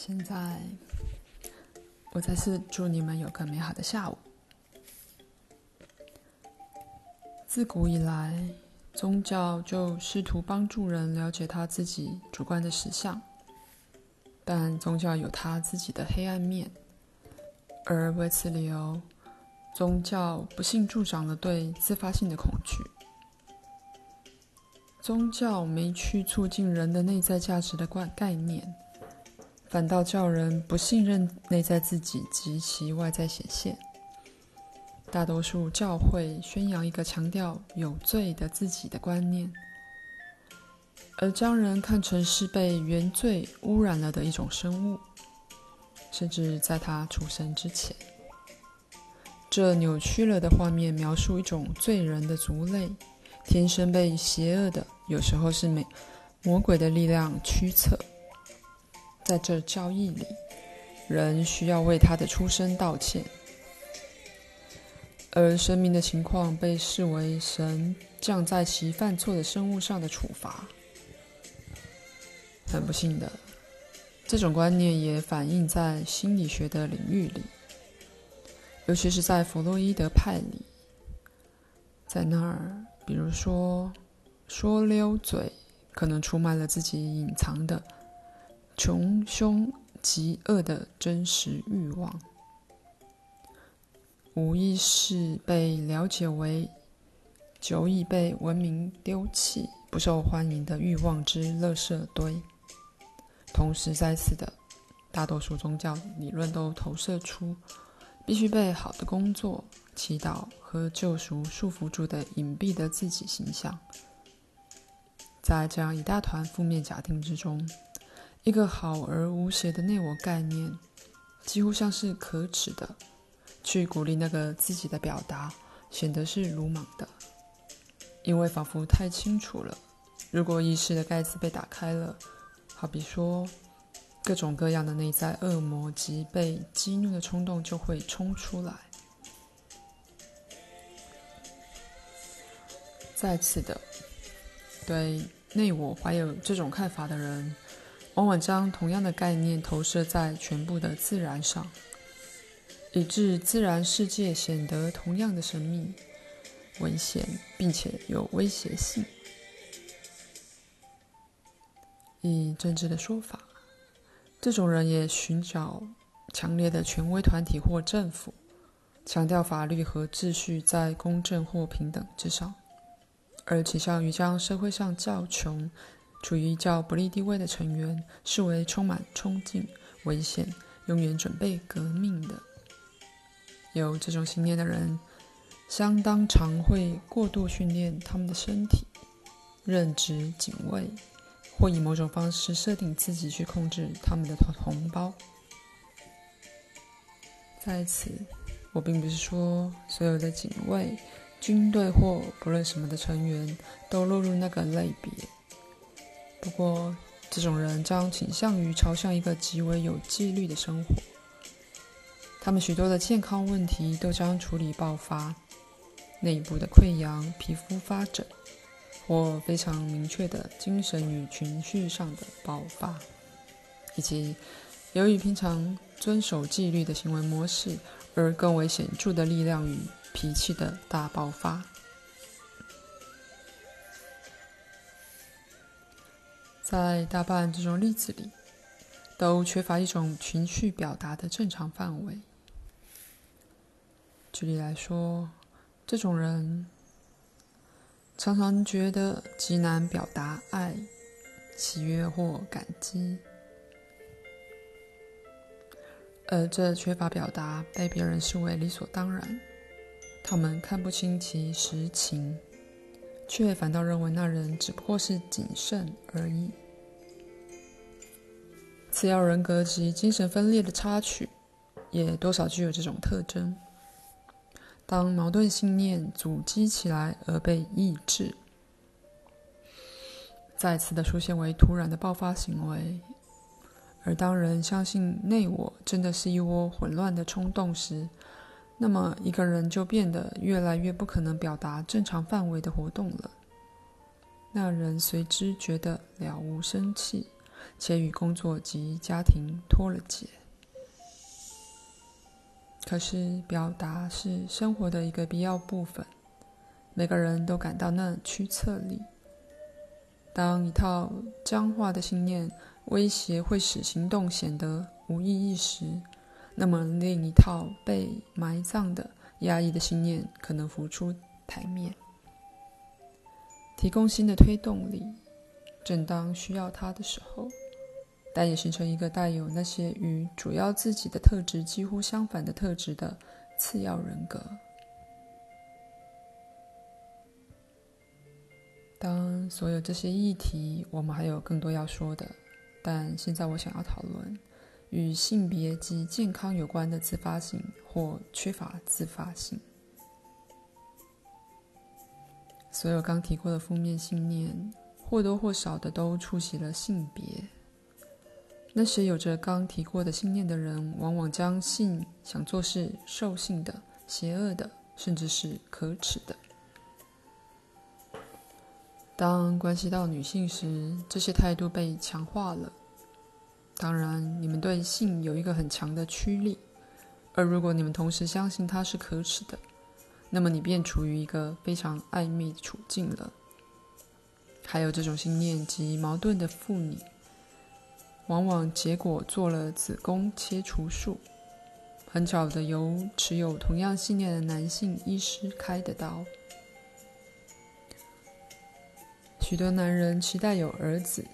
现在，我再次祝你们有个美好的下午。自古以来，宗教就试图帮助人了解他自己主观的实相，但宗教有他自己的黑暗面，而为此理由，宗教不幸助长了对自发性的恐惧。宗教没去促进人的内在价值的观概念。反倒叫人不信任内在自己及其外在显现。大多数教会宣扬一个强调有罪的自己的观念，而将人看成是被原罪污染了的一种生物，甚至在他出生之前。这扭曲了的画面描述一种罪人的族类，天生被邪恶的，有时候是美魔鬼的力量驱策。在这教义里，人需要为他的出生道歉，而生命的情况被视为神降在其犯错的生物上的处罚。很不幸的，这种观念也反映在心理学的领域里，尤其是在弗洛伊德派里。在那儿，比如说，说溜嘴可能出卖了自己隐藏的。穷凶极恶的真实欲望，无意识被了解为久已被文明丢弃、不受欢迎的欲望之垃圾堆。同时，在此的大多数宗教理论都投射出必须被好的工作、祈祷和救赎束缚住的隐蔽的自己形象。在这样一大团负面假定之中。一个好而无邪的内我概念，几乎像是可耻的，去鼓励那个自己的表达，显得是鲁莽的，因为仿佛太清楚了，如果意识的盖子被打开了，好比说各种各样的内在恶魔及被激怒的冲动就会冲出来。再次的，对内我怀有这种看法的人。往往将同样的概念投射在全部的自然上，以致自然世界显得同样的神秘、危险，并且有威胁性。以政治的说法，这种人也寻找强烈的权威团体或政府，强调法律和秩序在公正或平等之上，而倾向于将社会上较穷。处于较不利地位的成员视为充满冲劲、危险、永远准备革命的。有这种信念的人，相当常会过度训练他们的身体，任职警卫，或以某种方式设定自己去控制他们的同胞。在此，我并不是说所有的警卫、军队或不论什么的成员都落入那个类别。不过，这种人将倾向于朝向一个极为有纪律的生活。他们许多的健康问题都将处理爆发，内部的溃疡、皮肤发疹，或非常明确的精神与情绪上的爆发，以及由于平常遵守纪律的行为模式而更为显著的力量与脾气的大爆发。在大半这种例子里，都缺乏一种情绪表达的正常范围。举例来说，这种人常常觉得极难表达爱、喜悦或感激，而这缺乏表达被别人视为理所当然。他们看不清其实情。却反倒认为那人只不过是谨慎而已。次要人格及精神分裂的插曲，也多少具有这种特征。当矛盾信念阻击起来而被抑制，再次的出现为突然的爆发行为。而当人相信内我真的是一窝混乱的冲动时，那么，一个人就变得越来越不可能表达正常范围的活动了。那人随之觉得了无生气，且与工作及家庭脱了节。可是，表达是生活的一个必要部分，每个人都感到那驱策力。当一套僵化的信念威胁会使行动显得无意义时，那么另一套被埋葬的压抑的信念可能浮出台面。提供新的推动力，正当需要它的时候，但也形成一个带有那些与主要自己的特质几乎相反的特质的次要人格。当所有这些议题，我们还有更多要说的，但现在我想要讨论与性别及健康有关的自发性或缺乏自发性。所有刚提过的负面信念，或多或少的都触及了性别。那些有着刚提过的信念的人，往往将性想做是兽性的、邪恶的，甚至是可耻的。当关系到女性时，这些态度被强化了。当然，你们对性有一个很强的驱力，而如果你们同时相信它是可耻的，那么你便处于一个非常暧昧的处境了。还有这种信念及矛盾的妇女，往往结果做了子宫切除术，很巧的由持有同样信念的男性医师开的刀。许多男人期待有儿子，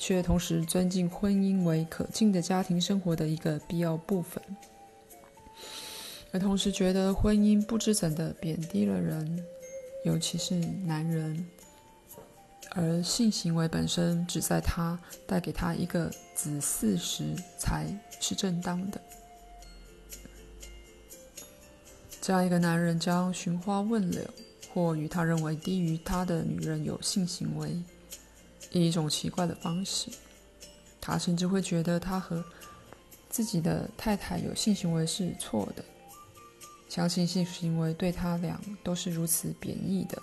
却同时尊敬婚姻为可敬的家庭生活的一个必要部分。而同时觉得婚姻不知怎的贬低了人，尤其是男人，而性行为本身只在他带给他一个子嗣时才是正当的。这样一个男人将寻花问柳，或与他认为低于他的女人有性行为，以一种奇怪的方式，他甚至会觉得他和自己的太太有性行为是错的。相信性行为对他俩都是如此贬义的。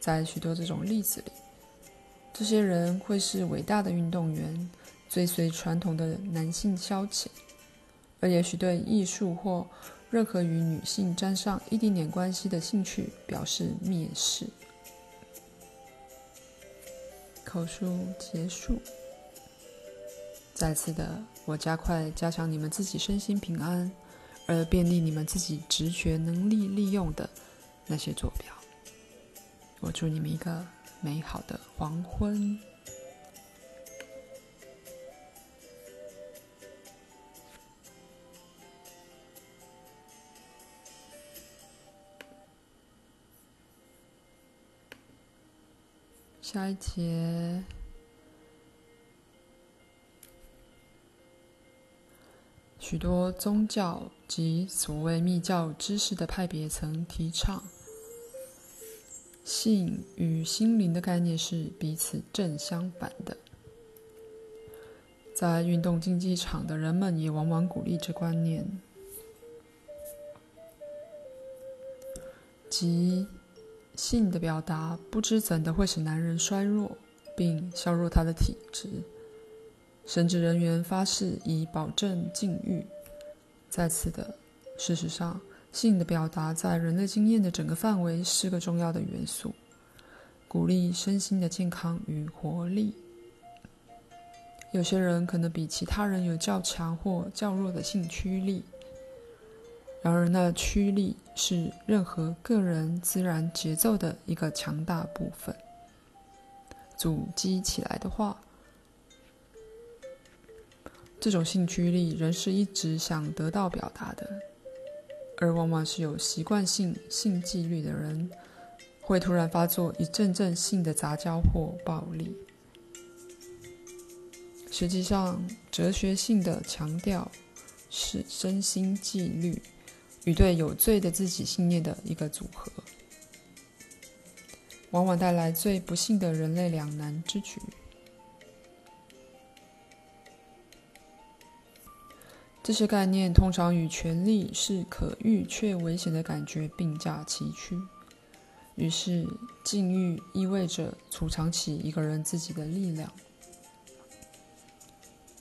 在许多这种例子里，这些人会是伟大的运动员，追随传统的男性消遣，而也许对艺术或任何与女性沾上一丁点关系的兴趣表示蔑视。口述结束。再次的，我加快加强你们自己身心平安。而便利你们自己直觉能力利用的那些坐标。我祝你们一个美好的黄昏。下一节。许多宗教及所谓密教知识的派别曾提倡，性与心灵的概念是彼此正相反的。在运动竞技场的人们也往往鼓励这观念，即性的表达不知怎的会使男人衰弱，并削弱他的体质。神职人员发誓以保证禁欲。再次的，事实上，性的表达在人类经验的整个范围是个重要的元素，鼓励身心的健康与活力。有些人可能比其他人有较强或较弱的性驱力，然而那驱力是任何个人自然节奏的一个强大部分。组织起来的话。这种性驱力仍是一直想得到表达的，而往往是有习惯性性纪律的人，会突然发作一阵阵性的杂交或暴力。实际上，哲学性的强调是身心纪律与对有罪的自己信念的一个组合，往往带来最不幸的人类两难之举。这些概念通常与权力是可遇却危险的感觉并驾齐驱。于是，禁欲意味着储藏起一个人自己的力量，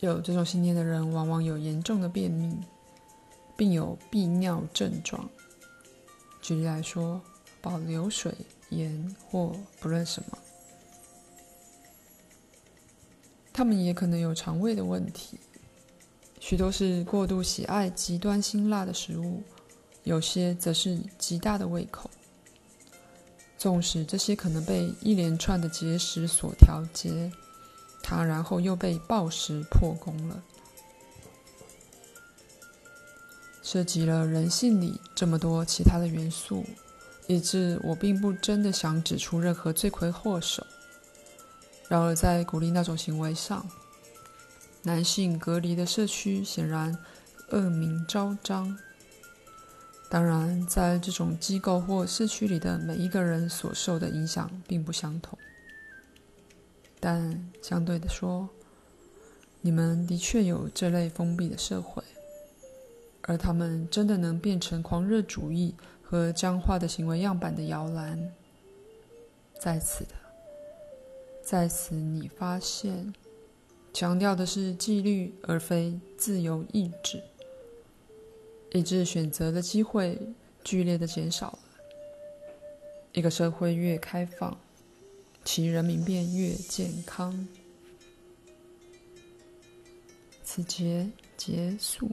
有这种信念的人，往往有严重的便秘，并有闭尿症状。举例来说，保留水、盐或不论什么。他们也可能有肠胃的问题，许多是过度喜爱极端辛辣的食物，有些则是极大的胃口。纵使这些可能被一连串的节食所调节，它然后又被暴食破功了。涉及了人性里这么多其他的元素，以致我并不真的想指出任何罪魁祸首。然而，在鼓励那种行为上，男性隔离的社区显然恶名昭彰。当然，在这种机构或社区里的每一个人所受的影响并不相同。但相对的说，你们的确有这类封闭的社会，而他们真的能变成狂热主义和僵化的行为样板的摇篮。在此的。在此，你发现，强调的是纪律而非自由意志，以致选择的机会剧烈的减少了。一个社会越开放，其人民便越健康。此节结束。